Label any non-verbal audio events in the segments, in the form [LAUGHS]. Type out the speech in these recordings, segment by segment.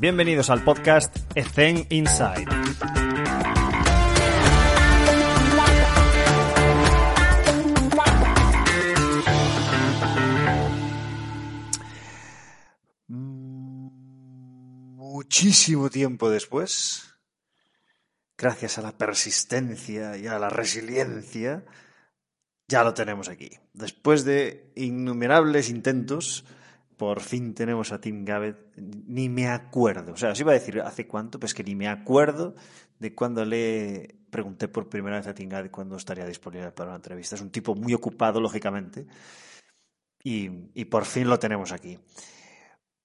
Bienvenidos al podcast Ethen Inside. Muchísimo tiempo después, gracias a la persistencia y a la resiliencia, ya lo tenemos aquí. Después de innumerables intentos, por fin tenemos a Tim Gabbett. Ni me acuerdo, o sea, os iba a decir hace cuánto, pero es que ni me acuerdo de cuando le pregunté por primera vez a Tim Gabbett cuándo estaría disponible para una entrevista. Es un tipo muy ocupado, lógicamente, y, y por fin lo tenemos aquí.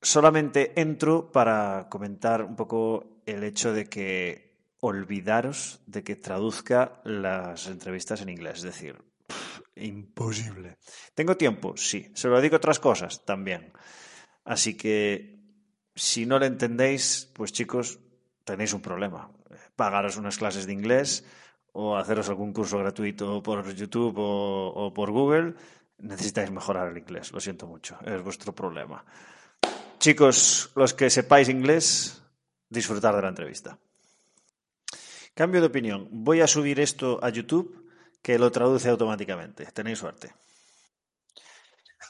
Solamente entro para comentar un poco el hecho de que olvidaros de que traduzca las entrevistas en inglés. Es decir, imposible. ¿Tengo tiempo? Sí. ¿Se lo a otras cosas? También. Así que si no lo entendéis, pues chicos, tenéis un problema. Pagaros unas clases de inglés o haceros algún curso gratuito por YouTube o, o por Google. Necesitáis mejorar el inglés. Lo siento mucho. Es vuestro problema. Chicos, los que sepáis inglés, disfrutar de la entrevista. Cambio de opinión. Voy a subir esto a YouTube, que lo traduce automáticamente. Tenéis suerte.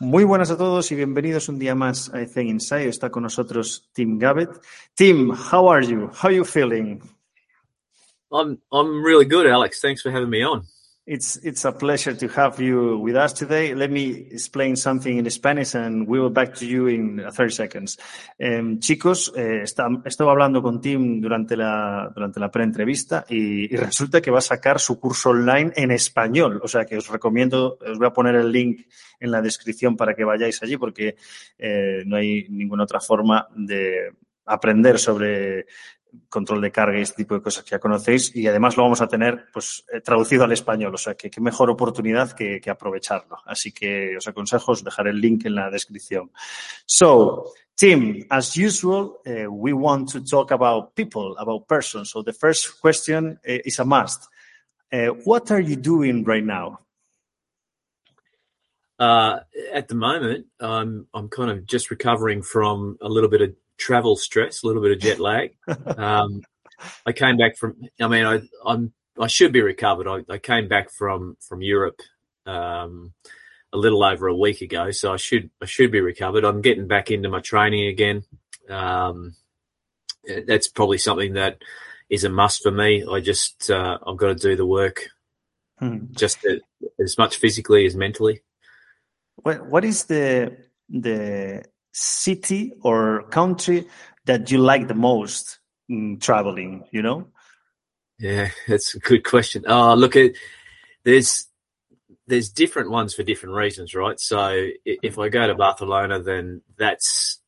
Muy buenas a todos y bienvenidos un día más a Ethen Inside. Está con nosotros Tim Gabbett. Tim, how are you? How are you feeling? I'm I'm really good, Alex. Thanks for having me on. It's it's a pleasure to have you with us today. Let me explain something in Spanish and we will back to you in 30 seconds. Eh, chicos, eh, estaba hablando con Tim durante la, durante la pre-entrevista y, y, resulta que va a sacar su curso online en español. O sea que os recomiendo, os voy a poner el link en la descripción para que vayáis allí porque eh, no hay ninguna otra forma de aprender sobre control de carga y este tipo de cosas que ya conocéis y además lo vamos a tener pues eh, traducido al español, o sea que qué mejor oportunidad que, aprovecharlo. Así que os aconsejo os dejaré el link en la descripción. So, Tim, as usual, uh, we want to talk about people, about persons. So the first question uh, is a must. What are you doing right now? Uh, at the moment, I'm I'm kind of just recovering from a little bit of travel stress, a little bit of jet [LAUGHS] lag. um, I came back from. I mean, I I'm I should be recovered. I, I came back from from Europe um, a little over a week ago, so I should I should be recovered. I'm getting back into my training again. Um, that's probably something that is a must for me. I just uh, I've got to do the work, hmm. just to, as much physically as mentally. What what is the the city or country that you like the most traveling? You know? Yeah, that's a good question. Oh, look at there's there's different ones for different reasons, right? So if I go to Barcelona, then that's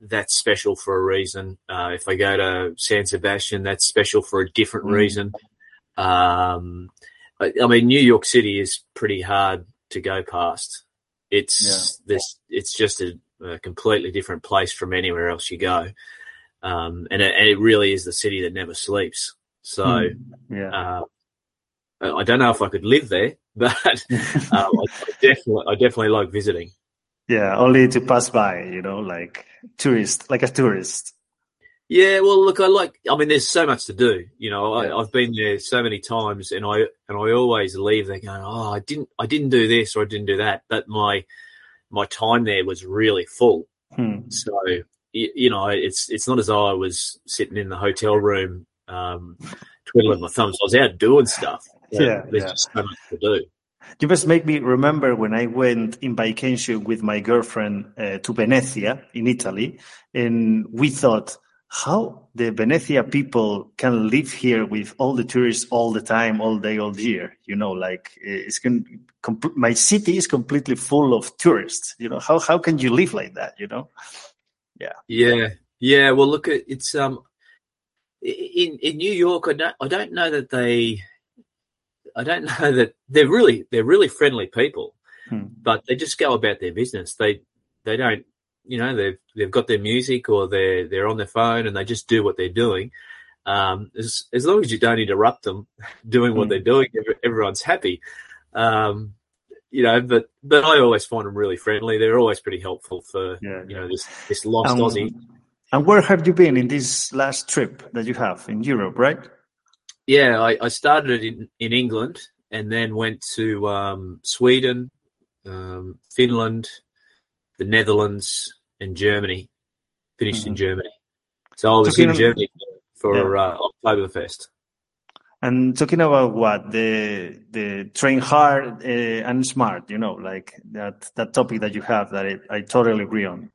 that's special for a reason. Uh, if I go to San Sebastian, that's special for a different mm. reason. Um, I, I mean, New York City is pretty hard to go past. It's yeah. this. It's just a a completely different place from anywhere else you go. Um, and, it, and, it, really is the city that never sleeps. So, mm, yeah. Uh, I don't know if I could live there, [LAUGHS] but [LAUGHS] um, I, definitely, I definitely like visiting. Yeah, only to pass by, you know, like tourist, like a tourist. Yeah, well, look, I like. I mean, there's so much to do. You know, I, have been there so many times, and I and I always leave there going, "Oh, I didn't, I didn't do this or I didn't do that." But my my time there was really full. Hmm. So you, you, know, it's it's not as though I was sitting in the hotel room um, twiddling my thumbs. I was out doing stuff. [LAUGHS] yeah, there's yeah. just so much to do. You must make me remember when I went in vacation with my girlfriend uh, to Venezia in Italy, and we thought how the Venezia people can live here with all the tourists all the time, all day, all year. You know, like it's can, my city is completely full of tourists. You know, how how can you live like that? You know, yeah, yeah, Yeah, well, look, it's um, in in New York, I don't I don't know that they, I don't [LAUGHS] know that they're really they're really friendly people, hmm. but they just go about their business. They they don't, you know, they've they've got their music or they're they're on their phone and they just do what they're doing. Um, as as long as you don't interrupt them [LAUGHS] doing what hmm. they're doing, everyone's happy. Um, you know, but but I always find them really friendly. They're always pretty helpful for yeah, you know this this lost um, Aussie. And where have you been in this last trip that you have in Europe, right? Yeah, I, I started in, in England and then went to um, Sweden, um, Finland, the Netherlands, and Germany. Finished mm-hmm. in Germany. So I was talking in Germany for yeah. uh, Oktoberfest. And talking about what the the train hard uh, and smart, you know, like that that topic that you have that I, I totally agree on.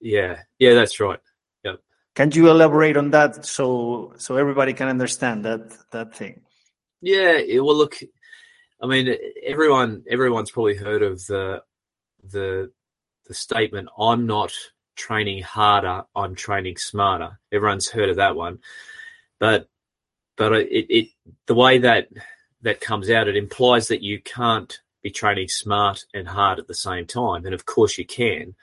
Yeah, yeah, that's right. Yeah. Can you elaborate on that so so everybody can understand that that thing? Yeah. Well, look, I mean, everyone everyone's probably heard of the the the statement, "I'm not training harder, I'm training smarter." Everyone's heard of that one, but but it, it the way that that comes out, it implies that you can't be training smart and hard at the same time, and of course you can.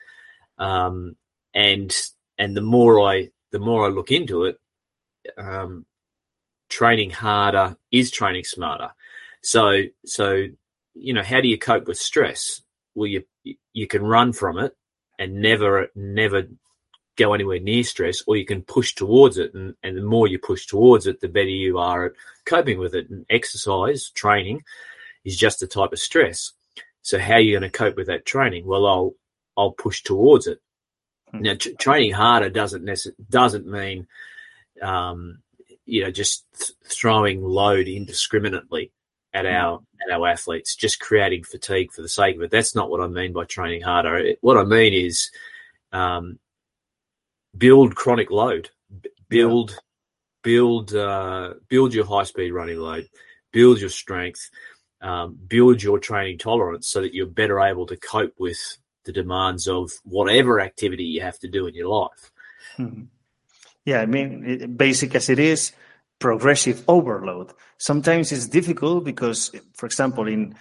Um, and and the more I the more I look into it, um, training harder is training smarter. So so you know how do you cope with stress? Well, you you can run from it and never never go anywhere near stress, or you can push towards it, and, and the more you push towards it, the better you are at coping with it. And exercise training is just a type of stress. So how are you going to cope with that training? Well, I'll I'll push towards it. Hmm. Now, t- training harder doesn't necess- doesn't mean, um, you know, just th- throwing load indiscriminately at our at our athletes, just creating fatigue for the sake of it. That's not what I mean by training harder. It, what I mean is, um, build chronic load, build, build, uh, build your high speed running load, build your strength, um, build your training tolerance so that you're better able to cope with the demands of whatever activity you have to do in your life. Hmm. Yeah, I mean, basic as it is, progressive overload. Sometimes it's difficult because, for example, in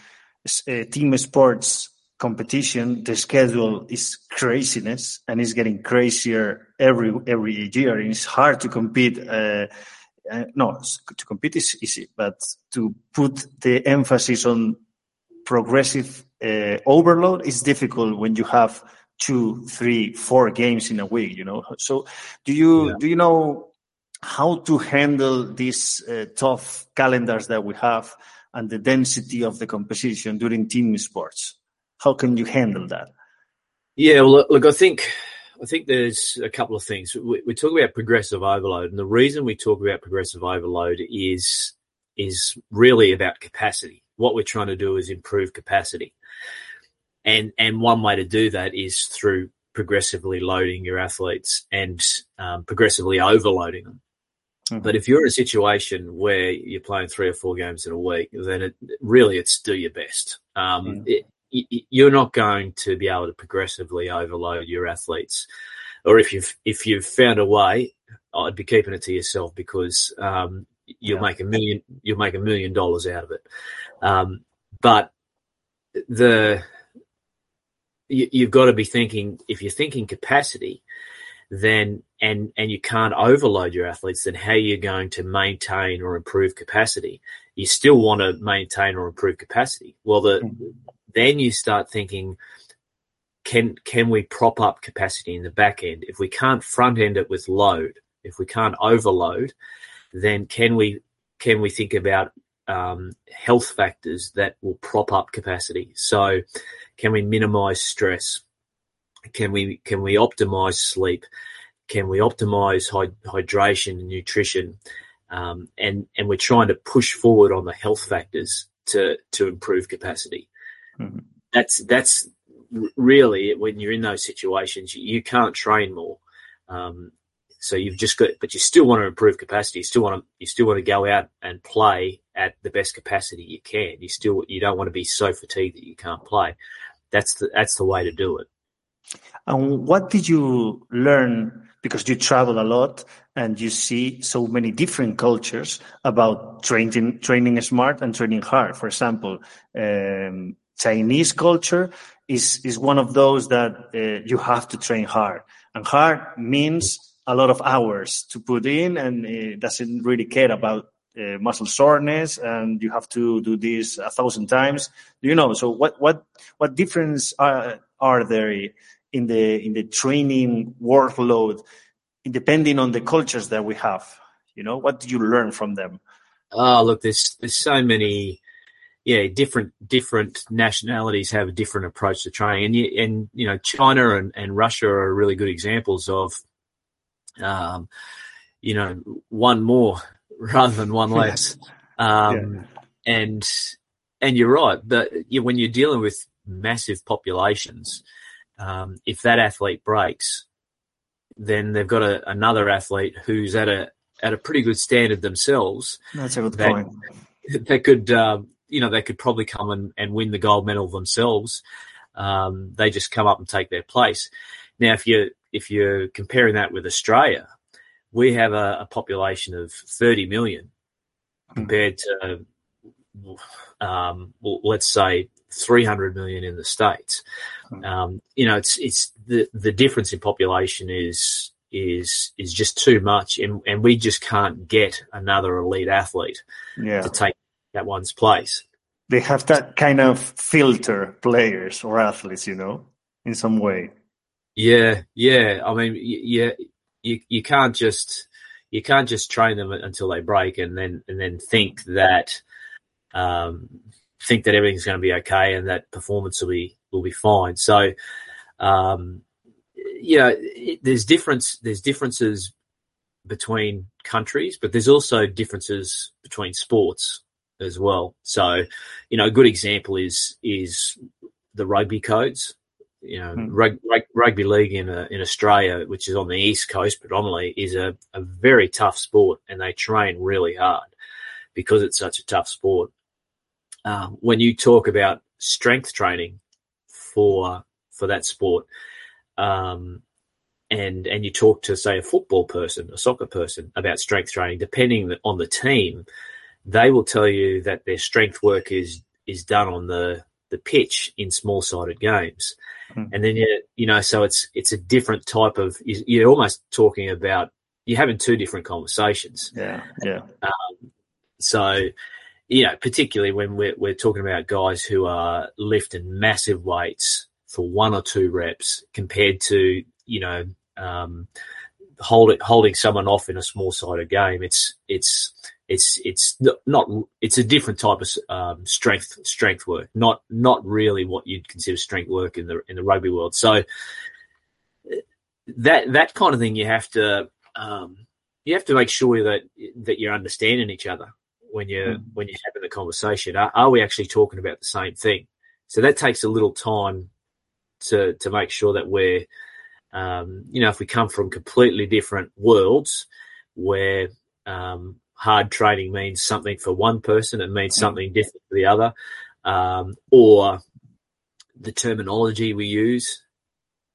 uh, team sports competition, the schedule is craziness and it's getting crazier every every year. And it's hard to compete. Uh, uh, no, to compete is easy, but to put the emphasis on progressive uh, overload is difficult when you have two, three, four games in a week. You know, so do you yeah. do you know how to handle these uh, tough calendars that we have and the density of the competition during team sports? How can you handle that? Yeah, well, look, I think I think there's a couple of things. We, we, talk about progressive overload, and the reason we talk about progressive overload is is really about capacity. What we're trying to do is improve capacity, and and one way to do that is through progressively loading your athletes and um, progressively overloading them. Mm-hmm. But if you're in a situation where you're playing three or four games in a week, then it, really it's do your best. Um, mm-hmm. it, you're not going to be able to progressively overload your athletes. Or if you've if you've found a way, I'd be keeping it to yourself because um, you'll yeah. make a million you'll make a million dollars out of it. Um, but the you, you've got to be thinking if you're thinking capacity, then and and you can't overload your athletes, then how are you going to maintain or improve capacity? You still want to maintain or improve capacity. Well, the mm-hmm then you start thinking, can can we prop up capacity in the back end? If we can't front end it with load, if we can't overload, then can we can we think about um, health factors that will prop up capacity? So, can we minimize stress? Can we can we optimize sleep? Can we optimize hydration and nutrition? Um, and and we're trying to push forward on the health factors to to improve capacity. Mm-hmm. That's that's really when you're in those situations, you, you can't train more. Um, so you've just got, but you still want to improve capacity. You still want to, you still want to go out and play at the best capacity you can. You still, you don't want to be so fatigued that you can't play. That's the, that's the way to do it. And what did you learn because you travel a lot and you see so many different cultures about training training smart and training hard. For example, um, Chinese culture is is one of those that uh, you have to train hard, and hard means a lot of hours to put in, and it doesn't really care about uh, muscle soreness, and you have to do this a thousand times. Do you know? So what what what difference are are there in the in the training workload, depending on the cultures that we have? You know, what do you learn from them? Oh, look, there's there's so many yeah, different different nationalities have a different approach to training, and you, and you know China and, and Russia are really good examples of, um, you know, one more [LAUGHS] rather than one less, um, yeah. and and you're right, but you, when you're dealing with massive populations, um, if that athlete breaks, then they've got a, another athlete who's at a at a pretty good standard themselves. That's a good that, point. [LAUGHS] That could uh, you know, they could probably come and, and win the gold medal themselves. Um, they just come up and take their place. Now, if you if you're comparing that with Australia, we have a, a population of 30 million compared to, um, well, let's say 300 million in the states. Um, you know, it's it's the the difference in population is is is just too much, and and we just can't get another elite athlete yeah. to take that one's place. They have that kind of filter players or athletes, you know, in some way. Yeah, yeah. I mean, yeah, you you can't just you can't just train them until they break and then and then think that um, think that everything's going to be okay and that performance will be will be fine. So, um, know, it, there's difference there's differences between countries, but there's also differences between sports as well. So, you know, a good example is is the rugby codes. You know, mm. rug, rug, rugby league in uh, in Australia, which is on the east coast predominantly, is a, a very tough sport, and they train really hard because it's such a tough sport. Um, when you talk about strength training for for that sport, um, and and you talk to say a football person, a soccer person about strength training, depending on the team, they will tell you that their strength work is is done on the the pitch in small sided games. Mm. And then you you know, so it's it's a different type of you're almost talking about you're having two different conversations. Yeah, yeah. Um, so you know, particularly when we're we're talking about guys who are lifting massive weights for one or two reps compared to you know um, holding holding someone off in a small sided game. It's it's it's it's not it's a different type of um, strength strength work, not not really what you'd consider strength work in the in the rugby world. So that that kind of thing you have to um, you have to make sure that that you're understanding each other when you're mm. when you're having the conversation. Are, are we actually talking about the same thing? So that takes a little time to to make sure that we're um, you know if we come from completely different worlds where um, hard training means something for one person and means mm. something different for the other, um, or the terminology we use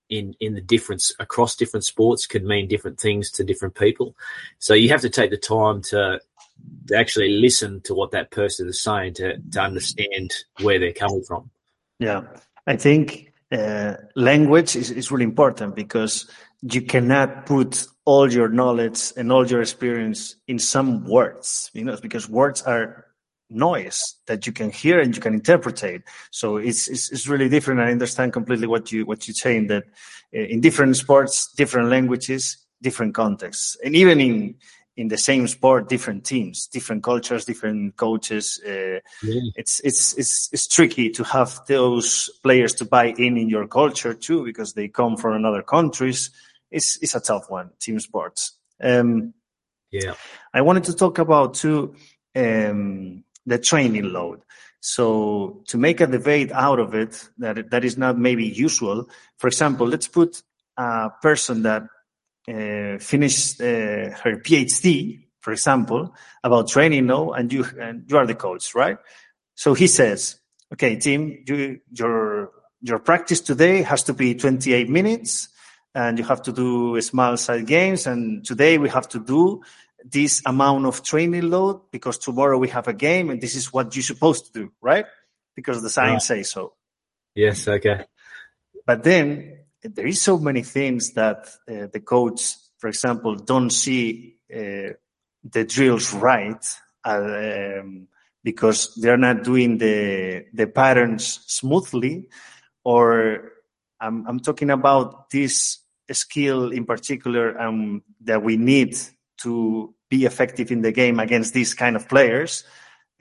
in in the difference across different sports can mean different things to different people. So you have to take the time to to actually listen to what that person is saying to to understand where they're coming from. Yeah, I think uh, language is, is really important because you cannot put all your knowledge and all your experience in some words, you know, because words are noise that you can hear and you can interpret. So it's, it's, it's really different. I understand completely what you what you're saying that uh, in different sports, different languages, different contexts, and even in in the same sport, different teams, different cultures, different coaches. Uh, yeah. It's it's it's it's tricky to have those players to buy in in your culture too because they come from another countries it's it's a tough one. Team sports. Um, yeah, I wanted to talk about too um, the training load. So to make a debate out of it that that is not maybe usual. For example, let's put a person that finished uh, her PhD, for example, about training now, and you and you are the coach, right? So he says, "Okay, team, you, your your practice today has to be 28 minutes and you have to do small side games. And today we have to do this amount of training load because tomorrow we have a game and this is what you're supposed to do, right? Because the science right. says so. Yes, okay. But then there is so many things that uh, the coach, for example, don't see uh, the drills right uh, um, because they're not doing the the patterns smoothly, or I'm, I'm talking about this skill in particular um, that we need to be effective in the game against these kind of players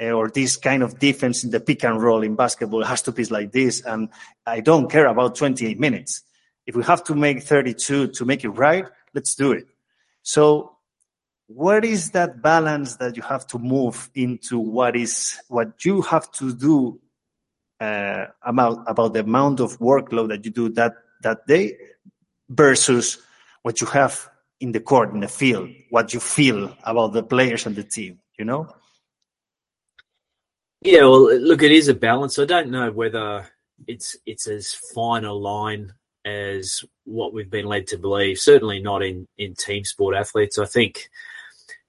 uh, or this kind of defense in the pick and roll in basketball has to be like this. And I don't care about 28 minutes. If we have to make 32 to make it right, let's do it. So what is that balance that you have to move into what is what you have to do uh, about about the amount of workload that you do that that day versus what you have in the court in the field what you feel about the players and the team you know yeah well look it is a balance i don't know whether it's it's as fine a line as what we've been led to believe certainly not in in team sport athletes i think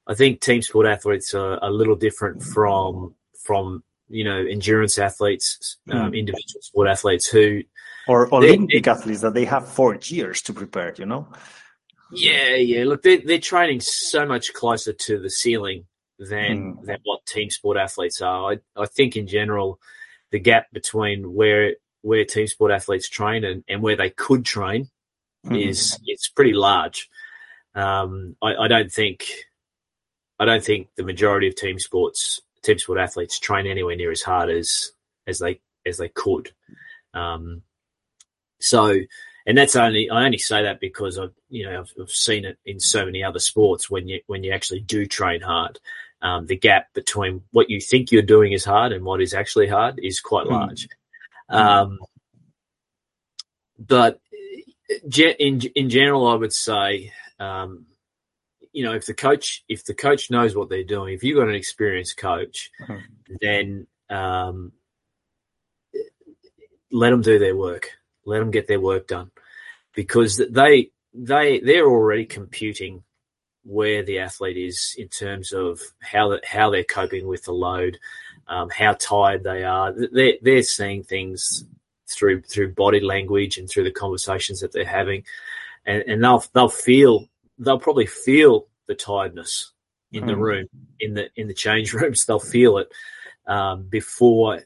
i think team sport athletes are a little different from from you know endurance athletes, um, mm. individual sport athletes who or Olympic athletes that they have four years to prepare. You know. Yeah, yeah. Look, they're they're training so much closer to the ceiling than mm. than what team sport athletes are. I I think in general, the gap between where where team sport athletes train and, and where they could train mm. is it's pretty large. Um, I, I don't think I don't think the majority of team sports team sport athletes train anywhere near as hard as as they as they could. Um, so, and that's only I only say that because I've you know I've, I've, seen it in so many other sports when you when you actually do train hard. Um, the gap between what you think you're doing is hard and what is actually hard is quite hmm. large. Mm. Um, but in in general, I would say um, you know, if the coach if the coach knows what they're doing, if you've got an experienced coach, mm-hmm. then um, let them do their work. Let them get their work done because they they they're already computing where the athlete is in terms of how how they're coping with the load, um, how tired they are. They're they're seeing things through through body language and through the conversations that they're having, and, and they'll they'll feel they'll probably feel the tiredness in mm. the hmm. room, in the in the change [LAUGHS] rooms. They'll feel it um, before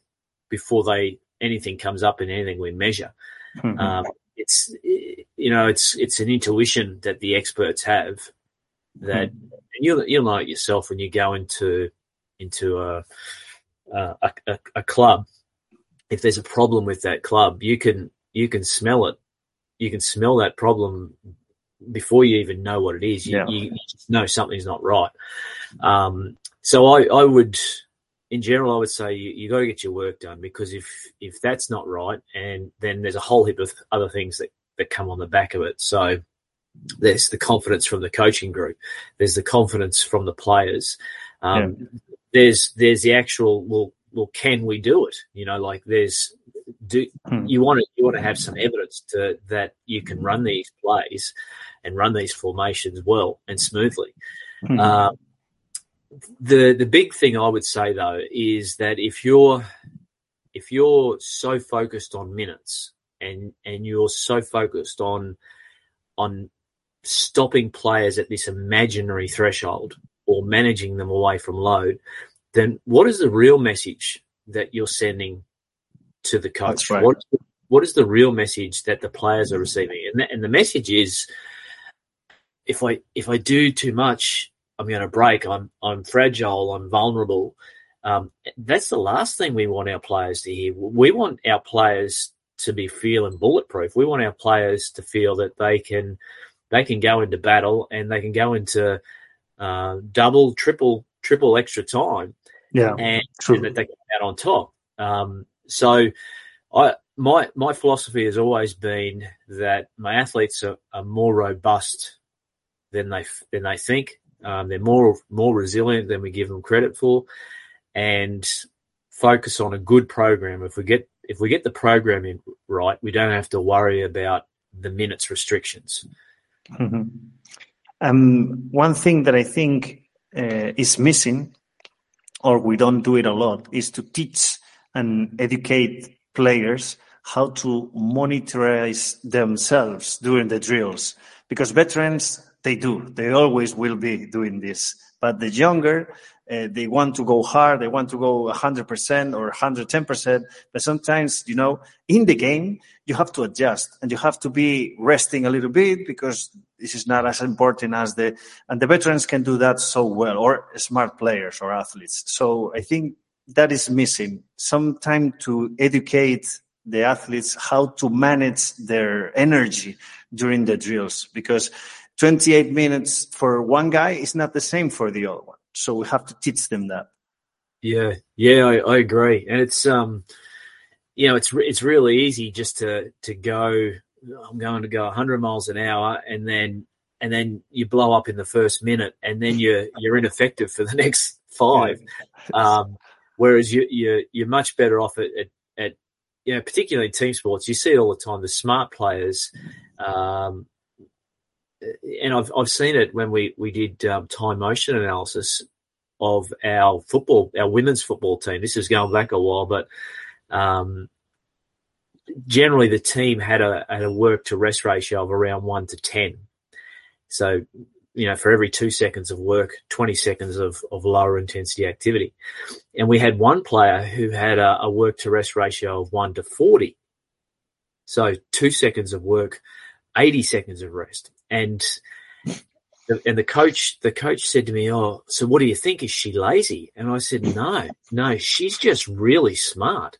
before they anything comes up in anything we measure. Mm-hmm. Um, it's you know it's it's an intuition that the experts have that mm. and you'll you'll know it yourself when you go into into a a, a a club. If there's a problem with that club, you can you can smell it. You can smell that problem before you even know what it is, you, yeah. you, know something's not right. Um, so I, I would, in general, I would say you, you got to get your work done because if if that's not right, and then there's a whole heap of other things that that come on the back of it. So there's the confidence from the coaching group, there's the confidence from the players, um, yeah. There's there's the actual well well can we do it? You know, like there's do hmm. you want to you want to have some evidence to that you can run these plays and run these formations well and smoothly. Mm-hmm. Uh, the the big thing I would say though is that if you're if you're so focused on minutes and and you're so focused on on stopping players at this imaginary threshold or managing them away from load, then what is the real message that you're sending to the coach? Right. What, what is the real message that the players are receiving? And the, and the message is if I if I do too much, I'm going to break. I'm I'm fragile. I'm vulnerable. Um, that's the last thing we want our players to hear. We want our players to be feeling bulletproof. We want our players to feel that they can they can go into battle and they can go into uh, double, triple, triple extra time. Yeah, and, and that they come out on top. Um, so, I my my philosophy has always been that my athletes are, are more robust than they than they think. Um, they're more more resilient than we give them credit for, and focus on a good program. If we get if we get the programming right, we don't have to worry about the minutes restrictions. Mm-hmm. Um, one thing that I think uh, is missing, or we don't do it a lot, is to teach and educate players how to monitorize themselves during the drills. Because veterans, they do, they always will be doing this. But the younger, uh, they want to go hard, they want to go 100% or 110%. But sometimes, you know, in the game, you have to adjust and you have to be resting a little bit because this is not as important as the, and the veterans can do that so well, or smart players or athletes. So I think that is missing some time to educate the athletes how to manage their energy during the drills because 28 minutes for one guy is not the same for the other one. So we have to teach them that. Yeah, yeah, I, I agree, and it's um, you know, it's it's really easy just to to go. I'm going to go 100 miles an hour, and then and then you blow up in the first minute, and then you're you're ineffective for the [LAUGHS] next five. [LAUGHS] Um, whereas you you you're much better off at, at, at you know, particularly in team sports, you see it all the time. The smart players, um, and I've I've seen it when we we did um, time motion analysis of our football, our women's football team. This is going back a while, but um, generally the team had a had a work to rest ratio of around one to ten. So, you know, for every two seconds of work, twenty seconds of of lower intensity activity, and we had one player who had a, a work to rest ratio of one to forty. So two seconds of work, eighty seconds of rest and and the coach the coach said to me, "Oh, so what do you think? Is she lazy?" And I said, "No, no, she's just really smart.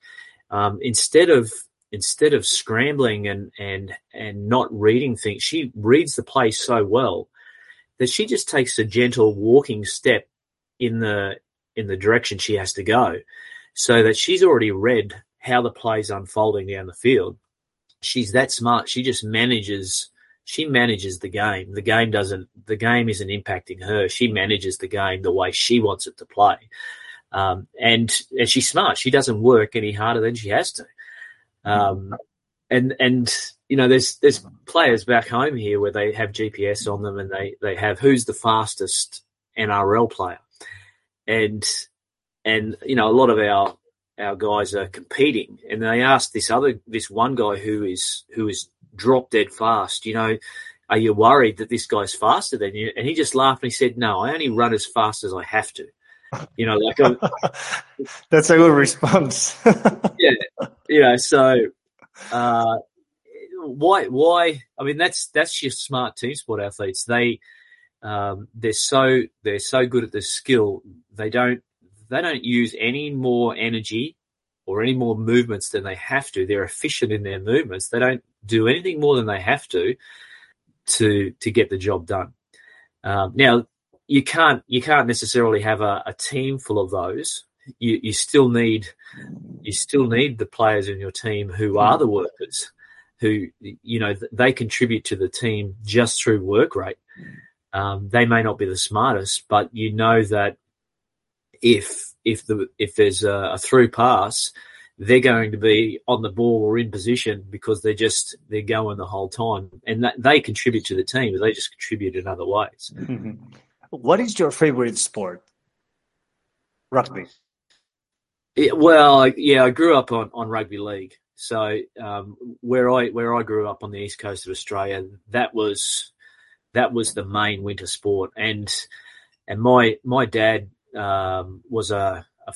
Um, instead of instead of scrambling and and and not reading things, she reads the play so well that she just takes a gentle walking step in the in the direction she has to go, so that she's already read how the play's unfolding down the field. She's that smart. She just manages." She manages the game. The game doesn't, the game isn't impacting her. She manages the game the way she wants it to play. Um, and, and she's smart. She doesn't work any harder than she has to. Um, and, and, you know, there's, there's players back home here where they have GPS on them and they, they have who's the fastest NRL player. And, and, you know, a lot of our, our guys are competing and they asked this other, this one guy who is, who is drop dead fast. You know, are you worried that this guy's faster than you? And he just laughed and he said, no, I only run as fast as I have to. You know, like a, [LAUGHS] that's a good response. [LAUGHS] yeah, you know, so uh, why? Why? I mean, that's that's just smart team sport athletes. They um, they're so they're so good at the skill. They don't they don't use any more energy or any more movements than they have to. They're efficient in their movements. They don't do anything more than they have to to to get the job done. Um, now you can't you can't necessarily have a, a team full of those. You, you still need you still need the players in your team who are the workers, who you know they contribute to the team just through work rate. Um, they may not be the smartest, but you know that if if the if there's a, a through pass, they're going to be on the ball or in position because they're just they're going the whole time, and that, they contribute to the team, but they just contribute in other ways. Mm-hmm. What is your favorite sport? Rugby. Yeah, well, yeah, I grew up on, on rugby league. So um, where I where I grew up on the east coast of Australia, that was that was the main winter sport, and and my my dad um, was a, a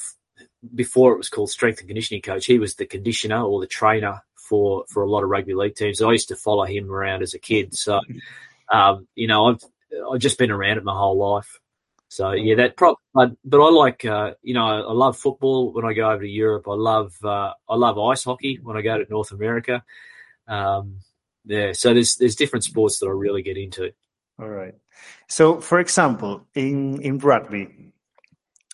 before it was called strength and conditioning coach, he was the conditioner or the trainer for for a lot of rugby league teams. I used to follow him around as a kid, so um, you know I've I've just been around it my whole life. So yeah, that pro- but, but I like uh, you know I love football when I go over to Europe. I love uh, I love ice hockey when I go to North America. Um, yeah, so there's there's different sports that I really get into. All right. So for example, in in rugby,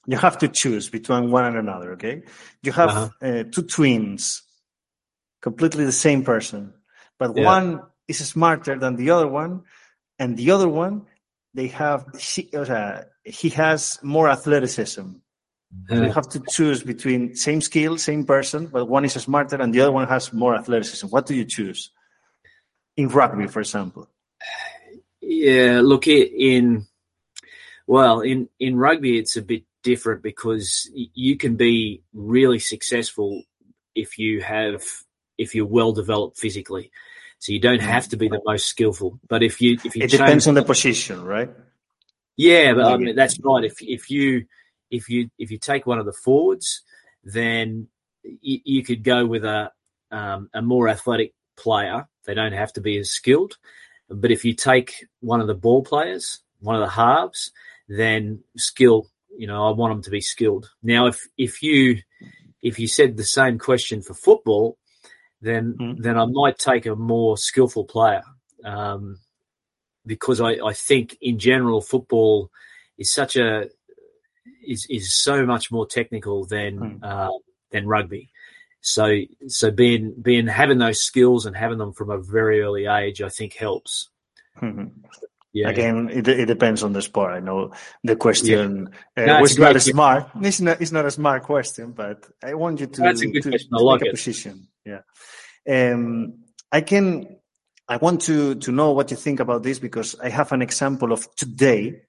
you have to choose between one and another. Okay, you have uh-huh. uh, two twins, completely the same person, but yeah. one is smarter than the other one, and the other one they have she, uh, he has more athleticism. Yeah. you have to choose between same skill, same person, but one is smarter and the other one has more athleticism. What do you choose? in rugby, for example? Yeah, look in well in in rugby it's a bit different because you can be really successful if you have if you're well developed physically. So you don't have to be the most skillful, but if you if you it depends on the position, right? Yeah, but I mean, that's right. If if you if you if you take one of the forwards, then you, you could go with a um, a more athletic player. They don't have to be as skilled. But if you take one of the ball players, one of the halves, then skill. You know, I want them to be skilled. Now, if if you if you said the same question for football, then mm. then I might take a more skillful player um, because I, I think in general football is such a is is so much more technical than mm. uh, than rugby. So so being being having those skills and having them from a very early age, I think helps. Mm-hmm. Yeah. Again, it, it depends on the sport. I know the question yeah. uh, no, was not a smart. It's not, it's not a smart question, but I want you to, That's a good to, question. I like a it. position. Yeah. Um, I can. I want to to know what you think about this because I have an example of today.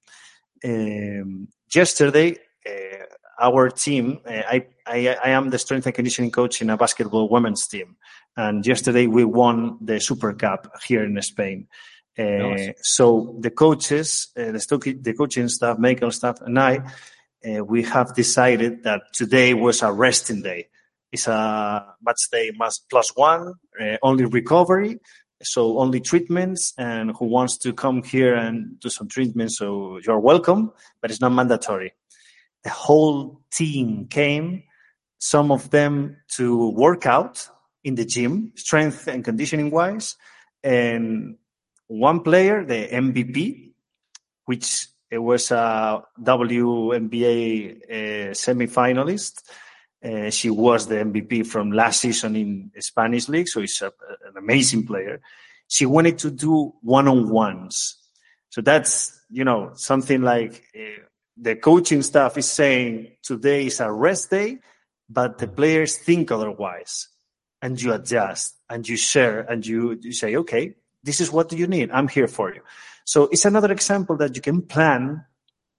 Um, yesterday, uh, our team. Uh, I, I I am the strength and conditioning coach in a basketball women's team, and yesterday we won the Super Cup here in Spain. Uh, nice. So the coaches, uh, the, the coaching staff, medical staff, and I, uh, we have decided that today was a resting day It's a match day plus one, uh, only recovery, so only treatments. And who wants to come here and do some treatments, so you're welcome, but it's not mandatory. The whole team came, some of them to work out in the gym, strength and conditioning wise, and one player, the MVP, which it was a WNBA uh, semi-finalist, uh, she was the MVP from last season in Spanish league, so she's an amazing player. She wanted to do one-on-ones, so that's you know something like uh, the coaching staff is saying today is a rest day, but the players think otherwise, and you adjust and you share and you, you say, okay, this is what you need. I'm here for you. So it's another example that you can plan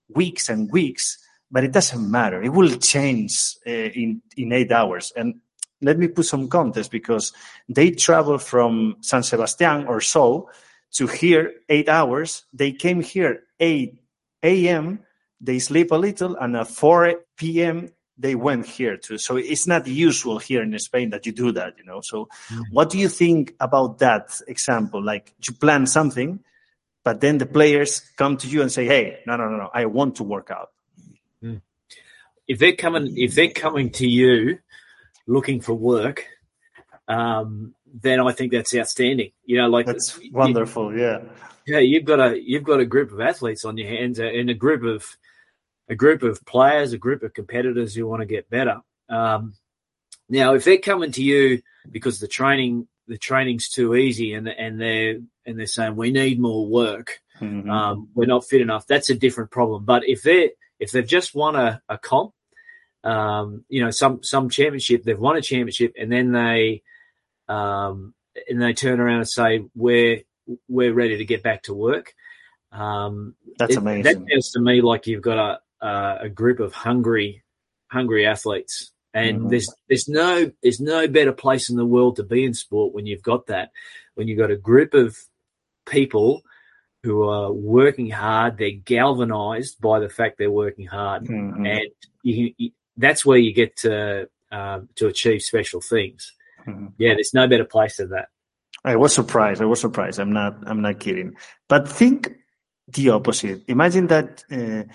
weeks and weeks but it doesn't matter. It will change uh, in in eight hours. And let me put some context because they travel from San Sebastian or so to here eight hours. They came here eight a.m. They sleep a little, and at four p.m. they went here too. So it's not usual here in Spain that you do that, you know. So, mm-hmm. what do you think about that example? Like you plan something, but then the players come to you and say, "Hey, no, no, no, no, I want to work out." if they're coming if they're coming to you looking for work, um, then I think that's outstanding. You know, like that's wonderful. You, yeah, yeah. You've got a you've got a group of athletes on your hands uh, and a group of a group of players, a group of competitors who want to get better. Um, now, if they're coming to you because the training the training's too easy and and they're and they're saying we need more work, mm-hmm. um, we're not fit enough. That's a different problem. But if they if they've just won a, a comp um, you know, some some championship. They've won a championship, and then they um, and they turn around and say, "We're we're ready to get back to work." Um, That's amazing. That sounds to me like you've got a a, a group of hungry hungry athletes, and mm-hmm. there's there's no there's no better place in the world to be in sport when you've got that. When you've got a group of people who are working hard, they're galvanized by the fact they're working hard, mm-hmm. and you, you, that's where you get to um, to achieve special things. Mm-hmm. Yeah, there's no better place than that. I was surprised. I was surprised. I'm not. I'm not kidding. But think the opposite. Imagine that. Uh,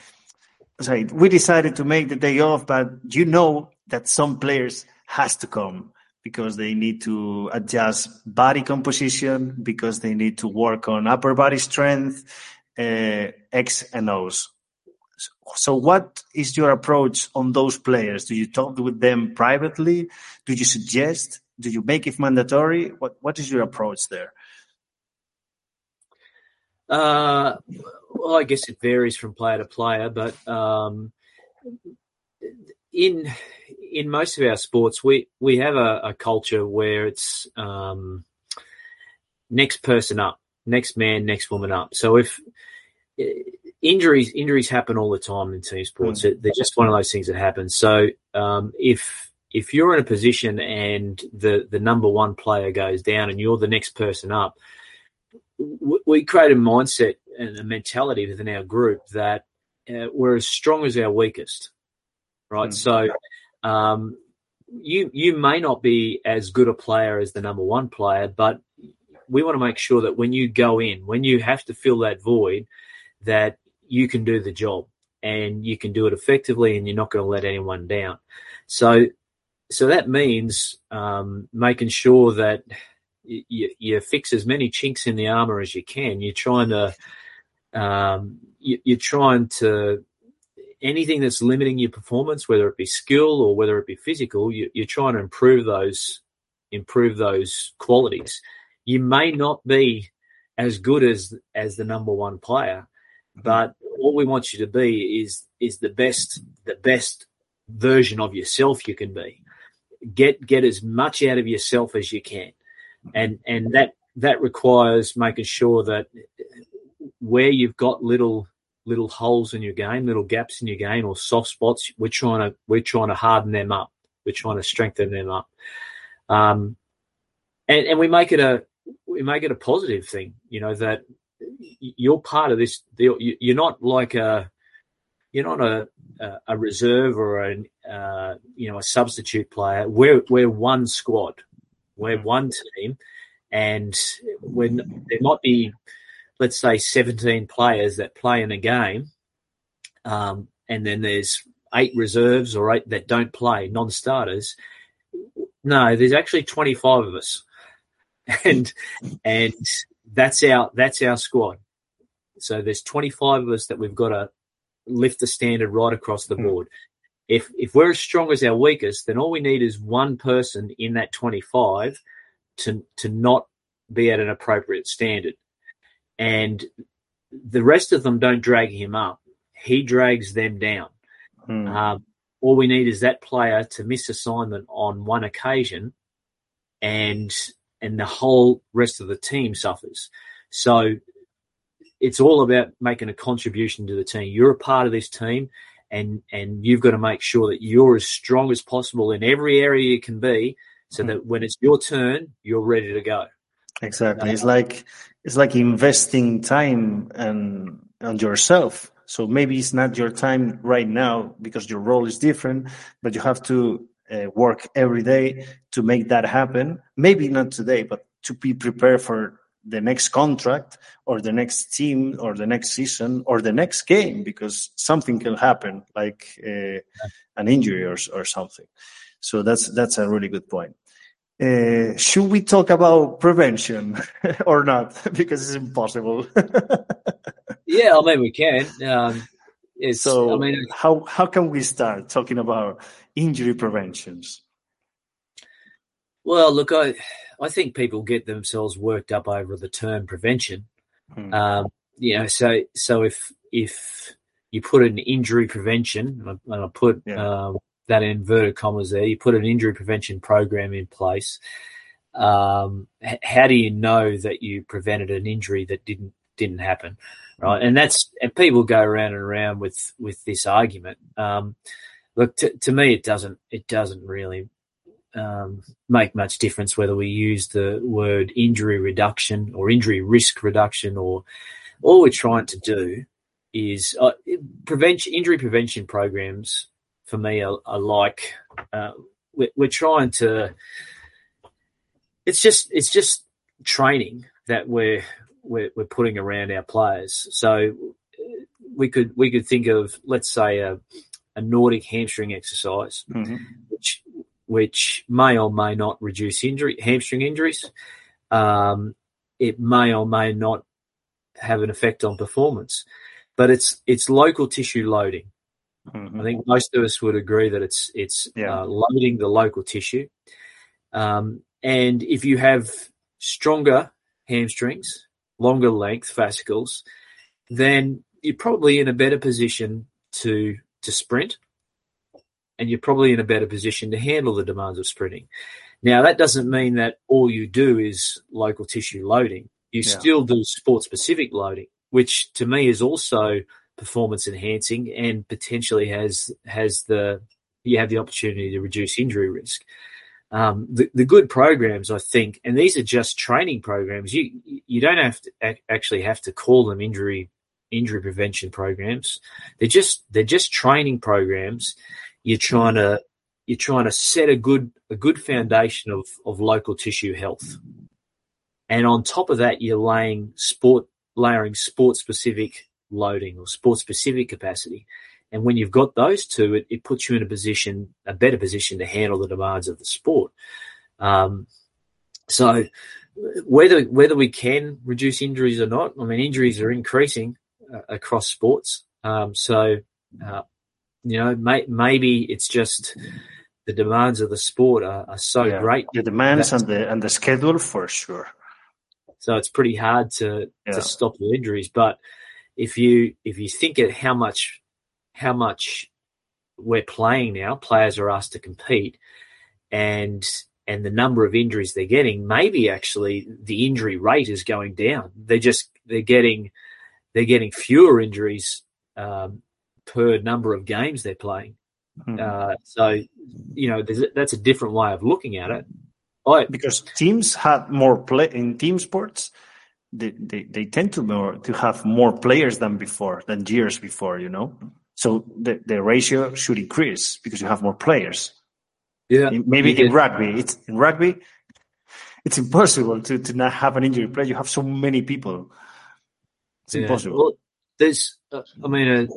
sorry, we decided to make the day off, but you know that some players has to come because they need to adjust body composition, because they need to work on upper body strength, uh, X and O's. So, what is your approach on those players? Do you talk with them privately? Do you suggest? Do you make it mandatory? What What is your approach there? Uh, well, I guess it varies from player to player, but um, in in most of our sports, we we have a, a culture where it's um, next person up, next man, next woman up. So if injuries injuries happen all the time in team sports, mm. they're just one of those things that happen. So um, if if you're in a position and the the number one player goes down and you're the next person up, we create a mindset and a mentality within our group that uh, we're as strong as our weakest, right? Mm. So um, you you may not be as good a player as the number one player, but we want to make sure that when you go in, when you have to fill that void, that you can do the job and you can do it effectively, and you're not going to let anyone down. So, so that means um, making sure that you, you, fix as many chinks in the armor as you can. You're trying to um, you, you're trying to anything that's limiting your performance, whether it be skill or whether it be physical, you, are trying to improve those improve those qualities. You may not be as good as as the number one player, but all we want you to be is is the best the best version of yourself you can be. Get get as much out of yourself as you can, and and that that requires making sure that where you've got little little holes in your game, little gaps in your game, or soft spots. We're trying to we're trying to harden them up. We're trying to strengthen them up, um, and and we make it a we make it a positive thing. You know that you're part of this. You're not like a you're not a a reserve or a uh, you know a substitute player. We're we're one squad. We're mm-hmm. one team, and when there might be let's say 17 players that play in a game, um, and then there's eight reserves or eight that don't play, non-starters. No, there's actually 25 of us, [LAUGHS] and and that's our that's our squad. So there's 25 of us that we've got to lift the standard right across the hmm. board. If if we're as strong as our weakest, then all we need is one person in that 25 to to not be at an appropriate standard and the rest of them don't drag him up. He drags them down. Hmm. Um, all we need is that player to miss assignment on one occasion, and and the whole rest of the team suffers. So it's all about making a contribution to the team. You're a part of this team, and and you've got to make sure that you're as strong as possible in every area you can be, so hmm. that when it's your turn, you're ready to go. Exactly. It's like it's like investing time and on yourself. So maybe it's not your time right now because your role is different, but you have to uh, work every day to make that happen. Maybe not today, but to be prepared for the next contract or the next team or the next season or the next game because something can happen like uh, an injury or, or something. So that's that's a really good point. Uh, should we talk about prevention [LAUGHS] or not? [LAUGHS] because it's impossible. [LAUGHS] yeah, I mean we can. Um, so, I mean, how how can we start talking about injury preventions? Well, look, I I think people get themselves worked up over the term prevention. Hmm. Um, you know, so so if if you put an injury prevention, and I put yeah. um, that inverted commas there. You put an injury prevention program in place. Um, how do you know that you prevented an injury that didn't didn't happen, right? And that's and people go around and around with with this argument. Um, look, to, to me, it doesn't it doesn't really um, make much difference whether we use the word injury reduction or injury risk reduction or all we're trying to do is uh, prevention injury prevention programs for me are, are like uh, we're, we're trying to. It's just it's just training that we're we're, we're putting around our players. So we could we could think of let's say a, a Nordic hamstring exercise, mm-hmm. Which may or may not reduce injury hamstring injuries. Um, it may or may not have an effect on performance, but it's it's local tissue loading. Mm-hmm. I think most of us would agree that it's it's yeah. uh, loading the local tissue. Um, and if you have stronger hamstrings, longer length fascicles, then you're probably in a better position to to sprint, and you're probably in a better position to handle the demands of sprinting. Now, that doesn't mean that all you do is local tissue loading. You Yeah. still do sport specific loading, which to me is also performance enhancing and potentially has has the you have the opportunity to reduce injury risk. Um, the, the good programs, I think, and these are just training programs. You you don't have to ac- actually have to call them injury injury prevention programs. They're just they're just training programs. You're trying to you're trying to set a good a good foundation of of local tissue health, and on top of that, you're laying sport layering sport specific loading or sport specific capacity. And when you've got those two, it, it puts you in a position, a better position to handle the demands of the sport. Um, so whether whether we can reduce injuries or not, I mean, injuries are increasing uh, across sports. Um, so uh, you know, may, maybe it's just the demands of the sport are, are so Yeah. great, The demands and the and the schedule for sure. so it's pretty hard to Yeah. to stop the injuries. But if you if you think at how much how much we're playing now, players are asked to compete, and and the number of injuries they're getting, maybe actually the injury rate is going down. They're just they're getting they're getting fewer injuries um, per number of games they're playing. Mhm. Uh, so you know there's, a- that's a different way of looking at it. I because teams have more play in team sports. They, they, they tend to more to have more players than before than years before. You know, so the, the ratio should increase because you have more players. yeah Maybe in rugby, it's in rugby, it's impossible to, to not have an injury player. You have so many people. It's Yeah. impossible. Well, there's, uh, I mean, uh,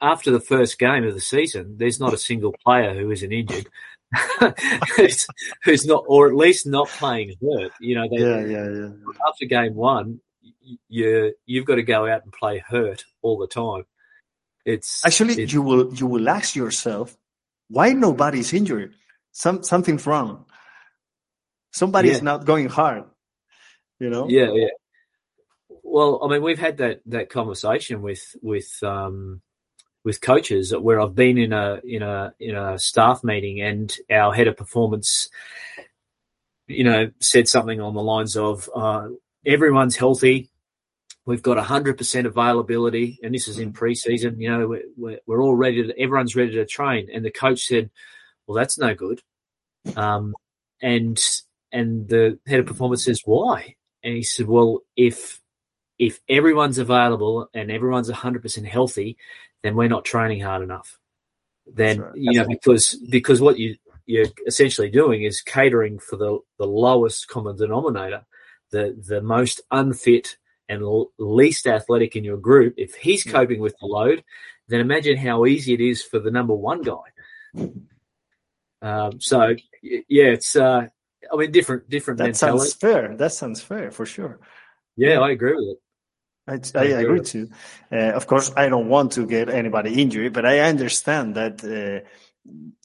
after the first game of the season, there's not a single player who isn't injured, [LAUGHS] who's, who's not, or at least not playing hurt. You know, they, yeah, yeah, yeah. after game one, you you've got to go out and play hurt all the time. It's Actually, it's- you will you will ask yourself why nobody's injured. Some something's wrong. Somebody is Yeah. not going hard. You know. Yeah, yeah. Well, I mean, we've had that that conversation with with um, with coaches where I've been in a in a in a staff meeting and our head of performance, you know, said something on the lines of uh, everyone's healthy. We've got hundred percent availability, and this is in preseason. You know, we're, we're, we're all ready to. Everyone's ready to train, and the coach said, "Well, that's no good." Um, and and the head of performance says, "Why?" And he said, "Well, if if everyone's available and everyone's 100% healthy, then we're not training hard enough. Then right. you know because because what you you're essentially doing is catering for the the lowest common denominator, the the most unfit and l- least athletic in your group. If he's Yeah. coping with the load, then imagine how easy it is for the number one guy. Um, so yeah, it's uh, I mean different different That mentality. sounds fair. That sounds fair for sure. Yeah, I agree with it. I, I agree too. Uh, of course, I don't want to get anybody injured, but I understand that uh,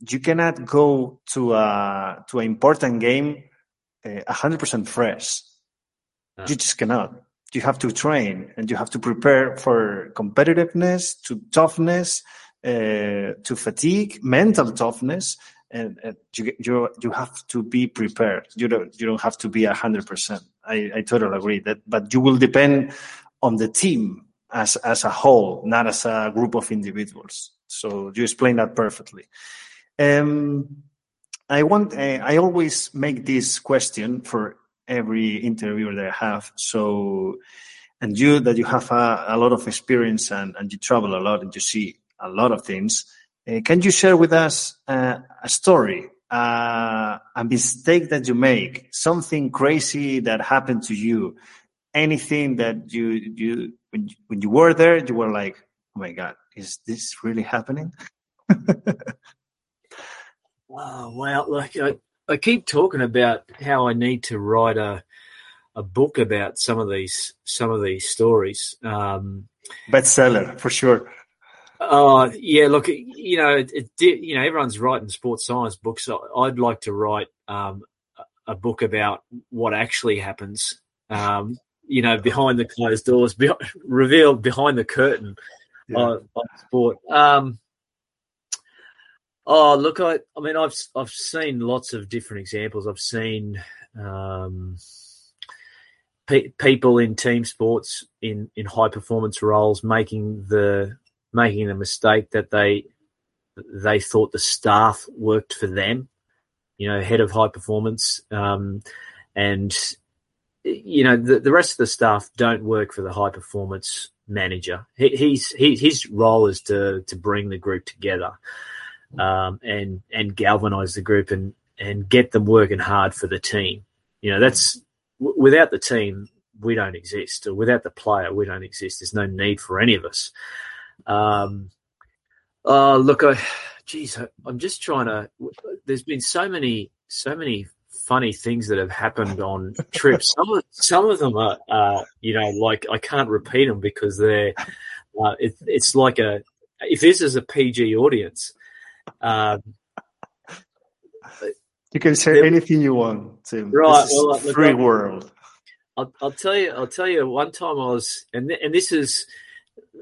you cannot go to a to an important game a hundred percent fresh. No. You just cannot. You have to train and you have to prepare for competitiveness, to toughness, uh, to fatigue, mental toughness, and, and you you you have to be prepared. You don't you don't have to be a hundred percent. I I totally agree that, but you will depend on the team as as a whole, not as a group of individuals. So you explained that perfectly. Um, I want. Uh, I always make this question for every interviewer that I have. So, and you that you have a, a lot of experience and, and you travel a lot and you see a lot of things. Uh, can you share with us uh, a story, uh, a mistake that you make, something crazy that happened to you, anything that you you when, you when you were there, you were like, "Oh my God, is this really happening?" [LAUGHS] Wow! Like I, I keep talking about how I need to write a a book about some of these some of these stories. Um, Bestseller for sure. oh yeah, look, you know, it, it, you know, everyone's writing sports science books. I'd like to write um, a- a book about what actually happens. Um, you know, behind the closed doors, be, [LAUGHS] revealed behind the curtain Yeah. on, on sport. Um, Oh, look, I, I mean, I've I've seen lots of different examples. I've seen um, pe- people in team sports in, in high performance roles making the making the mistake that they they thought the staff worked for them. You know, head of high performance, um, and you know the, the rest of the staff don't work for the high performance manager. He, he's he, his role is to to bring the group together um, and and galvanize the group and and get them working hard for the team. You know, that's w- without the team, we don't exist, or without the player, we don't exist. There's no need for any of us. Um, uh, look, I, geez, I, I'm just trying to. There's been so many, so many funny things that have happened on trips. [LAUGHS] Some of some of them are, uh, you know, like I can't repeat them because they're. Uh, it, it's like a if this is a PG audience, um, you can say anything you want, Tim. Right, well, is free world. I'll, I'll, tell you. I'll tell you. One time I was, and and this is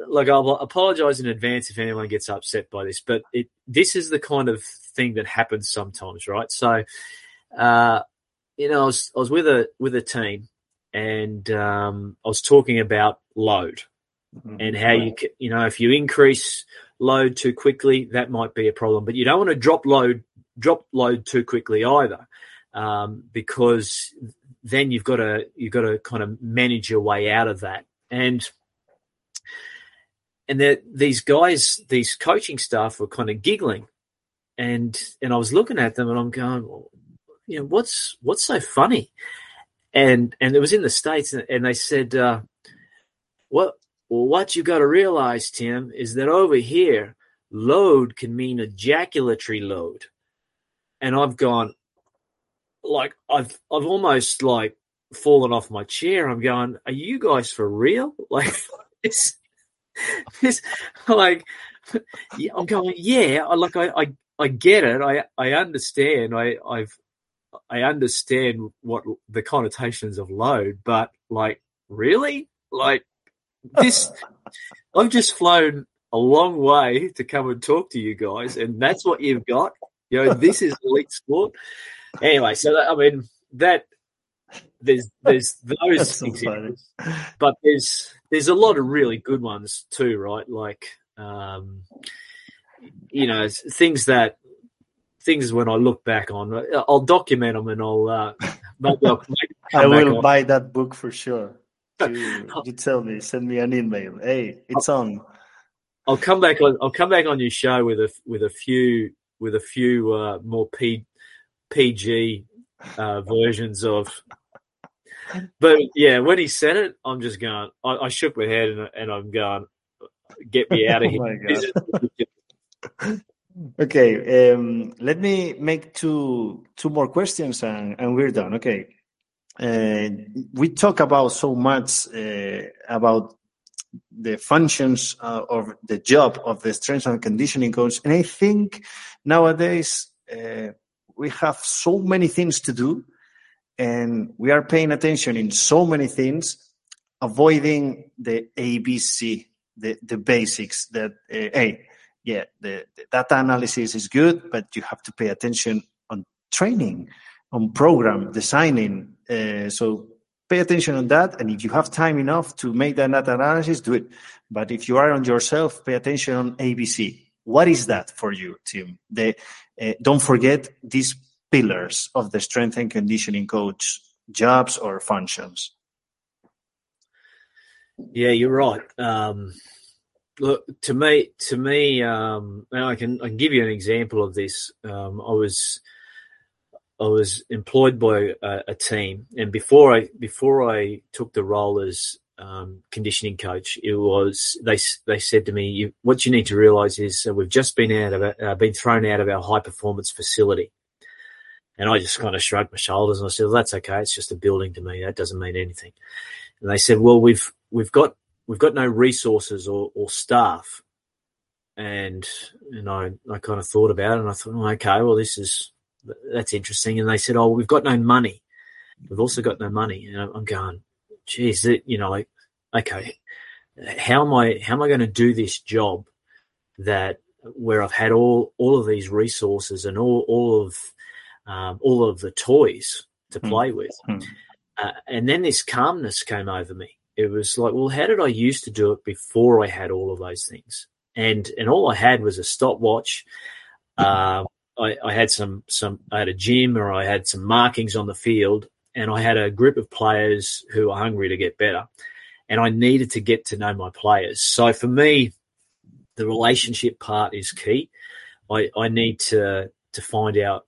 like I'll apologize in advance if anyone gets upset by this, but it this is the kind of thing that happens sometimes, right? So, uh, you know, I was I was with a with a team, and um, I was talking about load mm-hmm. and how you you know if you increase load too quickly, that might be a problem. But you don't want to drop load drop load too quickly either, um, because then you've got to you've got to kind of manage your way out of that. And and that these guys, these coaching staff were kind of giggling, and and I was looking at them and I'm going, well, you know, what's what's so funny? And and it was in the states, and, and they said, uh, what well, what you got to realize, Tim, is that over here, load can mean ejaculatory load. And I've gone, like, I've, I've almost like fallen off my chair. I'm going, are you guys for real? [LAUGHS] Like, it's, it's like, I'm going, yeah, like, I, I, I get it. I, I understand. I, I've, I understand what the connotations of load, but like, really? Like, [LAUGHS] this I've just flown a long way to come and talk to you guys, and that's what you've got. You know, this is elite sport. Anyway, so that, I mean that there's there's [LAUGHS] those so examples, but there's there's a lot of really good ones too, right? Like um, you know things that things when I look back on, I'll document them and I'll uh, [LAUGHS] maybe I'll I will buy that book for sure [LAUGHS] you, you tell me, send me an email. Hey, it's on. I'll come back on. I'll come back on your show with a with a few with a few uh, more P, PG uh, versions of. [LAUGHS] But yeah, when he said it, I'm just going. I, I shook my head and, and, I'm going, "Get me out of oh here." Okay, um, let me make two two more questions and, and we're done. Okay, uh, we talk about so much uh, about the functions uh, of the job of the strength and conditioning coach, and I think nowadays uh, we have so many things to do, and we are paying attention in so many things, avoiding the ABC, the the basics. That uh, hey, yeah, the, the data analysis is good, but you have to pay attention on training on program designing. Uh, so pay attention on that. And if you have time enough to make that data analysis, do it. But if you are on yourself, pay attention on ABC. What is that for you, Tim? The, uh, don't forget these pillars of the strength and conditioning coach jobs or functions. Yeah, you're right. Um, look, to me, to me, um, I can I can give you an example of this. Um, I was I was employed by a, a, team, and before I before I took the role as um, conditioning coach, it was they they said to me, "What you need to realize is uh, we've just been out of uh, been thrown out of our high performance facility." And I just kind of shrugged my shoulders and I said, well, "That's okay. It's just a building to me. That doesn't mean anything." And they said, "Well, we've we've got we've got no resources or, or staff." And and I I kind of thought about it and I thought, oh, "Okay, well, this is." that's interesting. And they said, oh, we've got no money. We've also got no money. And I'm going, geez, you know, like, okay, how am I, how am I going to do this job that, where I've had all all of these resources and all all of um, all of the toys to hmm. play with, mm. Uh, and then this calmness came over me. It was like, well, how did I used to do it before I had all of those things? And and all I had was a stopwatch. Um, I, I had some some I had a gym or I had some markings on the field, and I had a group of players who were hungry to get better, and I needed to get to know my players. So for me, the relationship part is key. I, I need to to find out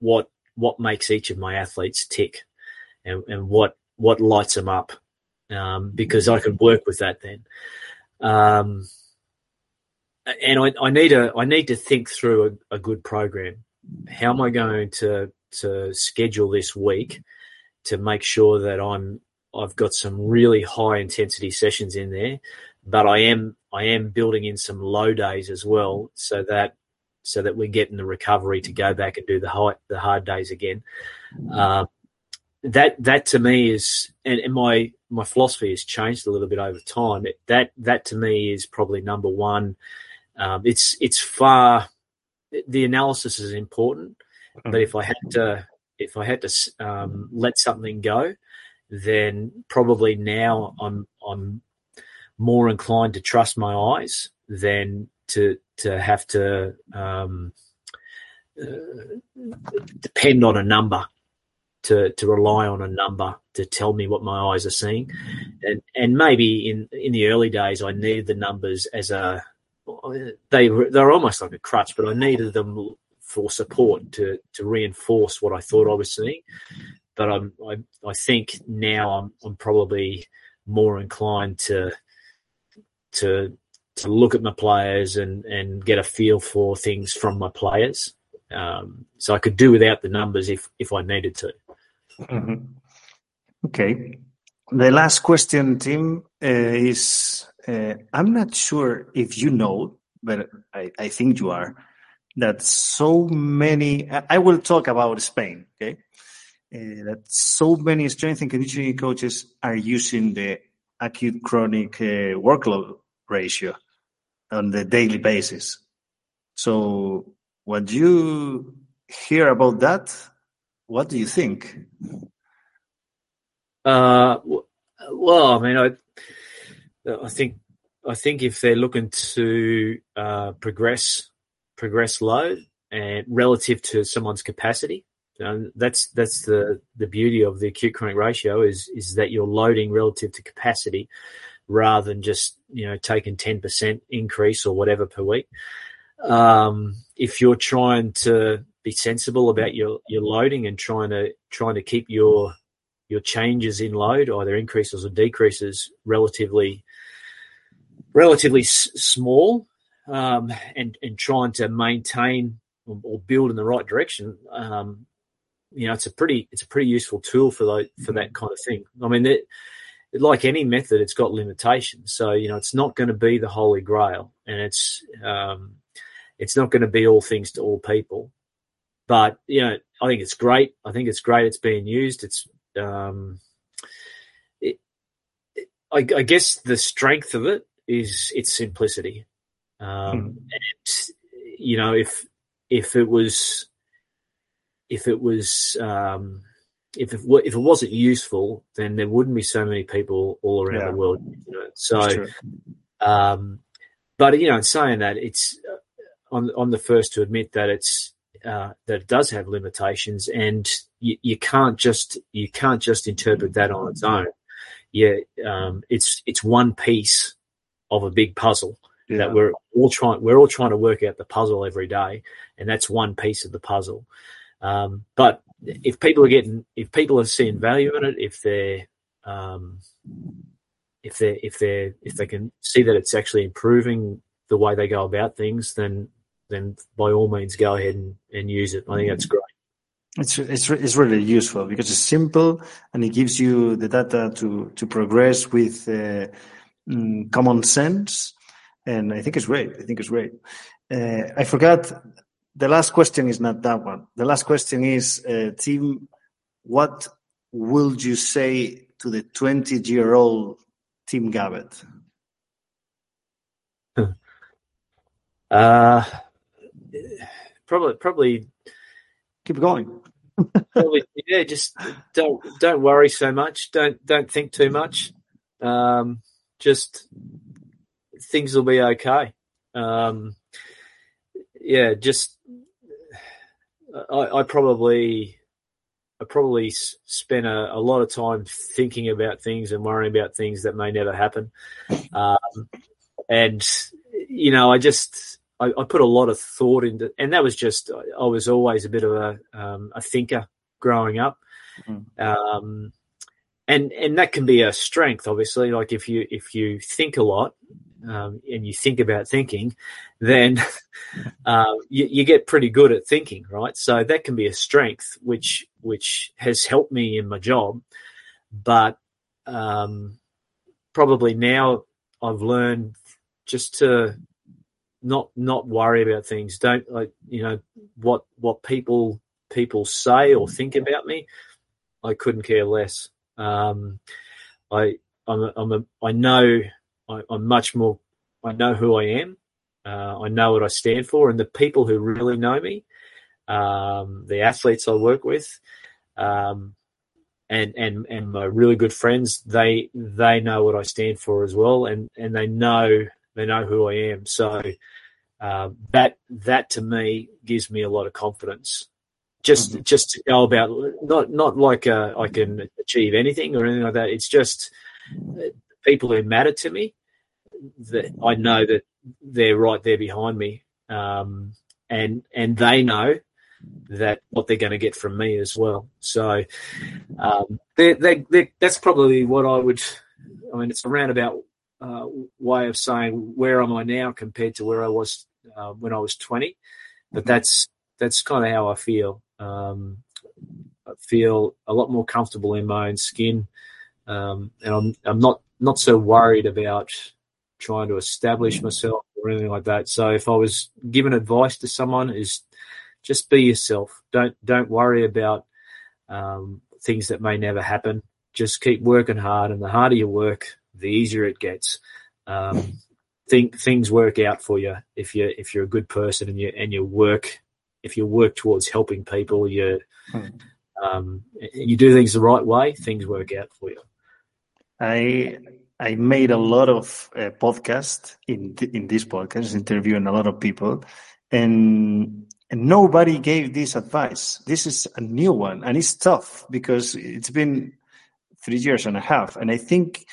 what what makes each of my athletes tick, and, and what what lights them up, um, because I can work with that then. Um, and I, I, need a I need to think through a, a, good program. How am I going to to schedule this week to make sure that I'm I've got some really high intensity sessions in there, but I am I am building in some low days as well, so that so that we're getting the recovery to go back and do the hard the hard days again. Um, that that to me is and, and, my my philosophy has changed a little bit over time. It, that that to me is probably number one um, it's it's far the analysis is important, mm-hmm. but if I had to if I had to um, let something go, then probably now I'm I'm more inclined to trust my eyes than to to have to um, uh, depend on a number to to rely on a number to tell me what my eyes are seeing and and maybe in in the early days I needed the numbers as a they they're almost like a crutch, but I needed them for support to to reinforce what I thought I was seeing. But I'm I, I think now I'm I'm probably more inclined to to to look at my players and and get a feel for things from my players. Um, so I could do without the numbers if if I needed to. Mm-hmm. Okay. The last question, Tim, uh, is uh, I'm not sure if you know, but I, I think you are, that so many, I will talk about Spain, okay? Uh, that so many strength and conditioning coaches are using the acute chronic uh, workload ratio on the daily basis. So, what you hear about that, what do you think? Uh, well, I mean, I I think I think if they're looking to uh, progress progress load and relative to someone's capacity, you know, that's that's the the beauty of the acute chronic ratio is is that you're loading relative to capacity rather than just you know taking ten percent increase or whatever per week. Um, if you're trying to be sensible about your your loading and trying to trying to keep your your changes in load, either increases or decreases, relatively relatively s- small, um, and and trying to maintain or, build in the right direction. Um, you know, it's a pretty it's a pretty useful tool for the, for that kind of thing. I mean, like any method, it's got limitations. So you know, it's not going to be the holy grail, and it's um, it's not going to be all things to all people. But you know, I think it's great. I think it's great. It's being used. It's um, it, it, I, I, guess the strength of it is its simplicity. Um, hmm. and, you know, if if it was if it was um, if it, if it wasn't useful, then there wouldn't be so many people all around yeah. the world. You know? So, um, but you know, in saying that, it's uh, I'm, I'm the first to admit that it's uh, that it does have limitations, and you, you, can't just you can't just interpret that on its own. Yeah, um, it's it's one piece of a big puzzle yeah. that we're all trying we're all trying to work out the puzzle every day, and that's one piece of the puzzle. Um, but if people are getting if people are seeing value in it, if they're um, if they if they if they can see that it's actually improving the way they go about things, then then by all means go ahead and, and use it. I think that's great. It's, it's, it's really useful because it's simple and it gives you the data to, to progress with uh, mm, common sense. And I think it's great. I think it's great. Uh, I forgot the last question is not that one. The last question is, uh, Tim, what would you say to the 20 year old Tim Gabbett? [LAUGHS] Uh, probably, probably keep going. probably, yeah. Just don't don't worry so much. Don't don't think too much. Um, just things will be okay. Um, yeah, just I, I probably I probably spent a, a, lot of time thinking about things and worrying about things that may never happen. Um, and you know, I just I, I, put a lot of thought into, and that was just I was always a bit of a um, a thinker growing up. Mm-hmm. Um, and and that can be a strength, obviously. Like if you if you think a lot, um, and you think about thinking, then uh, [LAUGHS] you, you, get pretty good at thinking, right? So that can be a strength, which which has helped me in my job. But um, probably now I've learned just to not not worry about things. Don't like you know what what people people say or think about me. I couldn't care less. Um, I I'm a, I'm a, I know I, am much more. I know who I am. Uh, I know what I stand for, and the people who really know me, um, the athletes I work with, um, and and and my really good friends, they they know what I stand for as well, and and they know they know who I am. So uh, that that to me gives me a lot of confidence. Just mm-hmm. just to go about not not like uh, I can achieve anything or anything like that. It's just uh, people who matter to me that I know that they're right there behind me, um, and and they know that what they're going to get from me as well. So um, they're, they're, they're, that's probably what I would. I mean, it's a roundabout uh, way of saying where am I now compared to where I was uh, when I was twenty, but that's that's kind of how I feel. Um, I feel a lot more comfortable in my own skin, um, and I'm I'm not not so worried about trying to establish myself or anything like that. So if I was given advice to someone, is just be yourself. Don't don't worry about um, things that may never happen. Just keep working hard, and the harder you work, the easier it gets. Um, think things work out for you if you if you're a good person and you and you work if you work towards helping people. You um, you do things the right way, things work out for you. I I made a lot of uh, podcasts in th- in this podcast, interviewing a lot of people, and and nobody gave this advice. This is a new one, and it's tough because it's been three years and a half, and I think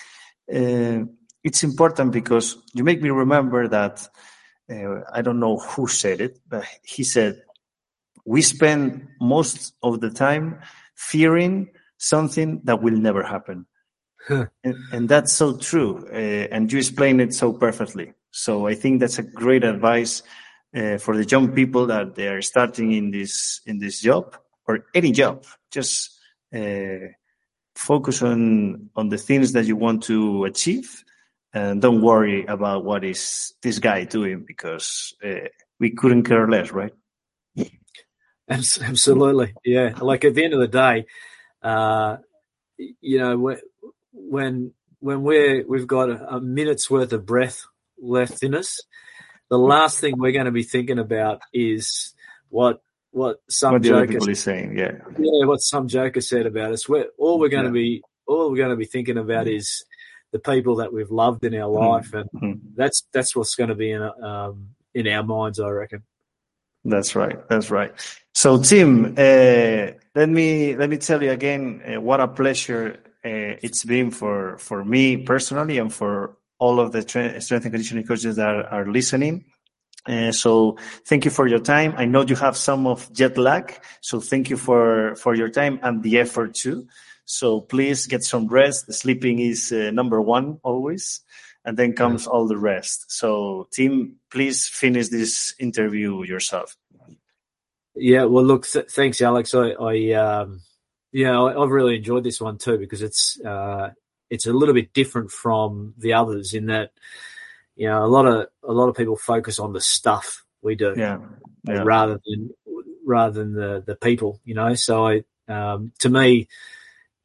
uh, it's important because you make me remember that uh, I don't know who said it, but he said we spend most of the time fearing something that will never happen and, and, that's so true. Uh, and you explain it so perfectly. So I think that's a great advice uh, for the young people that they are starting in this in this job or any job. Just uh, focus on on the things that you want to achieve, and don't worry about what is this guy doing because uh, we couldn't care less, right? [LAUGHS] Absolutely, yeah. Like at the end of the day, uh, you know, when when we're we've got a, a minute's worth of breath left in us, the last thing we're going to be thinking about is what what some what joker is saying. Yeah, yeah, what some joker said about us. We're, all we're going yeah. to be all we're going to be thinking about is the people that we've loved in our mm-hmm. life, and mm-hmm. that's that's what's going to be in um, in our minds, I reckon. That's right. That's right. So, Tim, uh, let me let me tell you again, uh, what a pleasure uh, it's been for for me personally and for all of the strength and conditioning coaches that are, are listening. Uh, so thank you for your time. I know you have some of jet lag, so thank you for for your time and the effort too. So please get some rest. Sleeping is uh, number one always, and then comes all the rest. So, Tim, please finish this interview yourself. Yeah, well, look, th- thanks, Alex. I, I um, yeah, I've really enjoyed this one too because it's uh, it's a little bit different from the others in that you know a lot of a lot of people focus on the stuff we do, yeah, yeah. rather than rather than the the people. You know, so I um, to me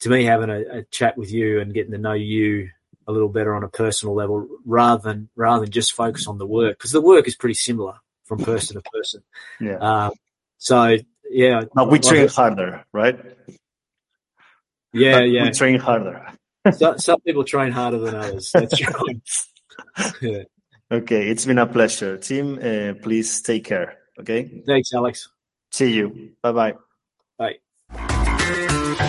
to me having a, a chat with you and getting to know you a little better on a personal level rather than rather than just focus on the work because the work is pretty similar from person to person. Yeah. Um, so yeah, Now we train harder, right? yeah, But yeah. We train harder. So, some people train harder than others. That's [LAUGHS] right. Yeah. [LAUGHS] Okay, it's been a pleasure. Tim, uh, please take care. Okay. Thanks, Alex. See you. Bye bye. Bye.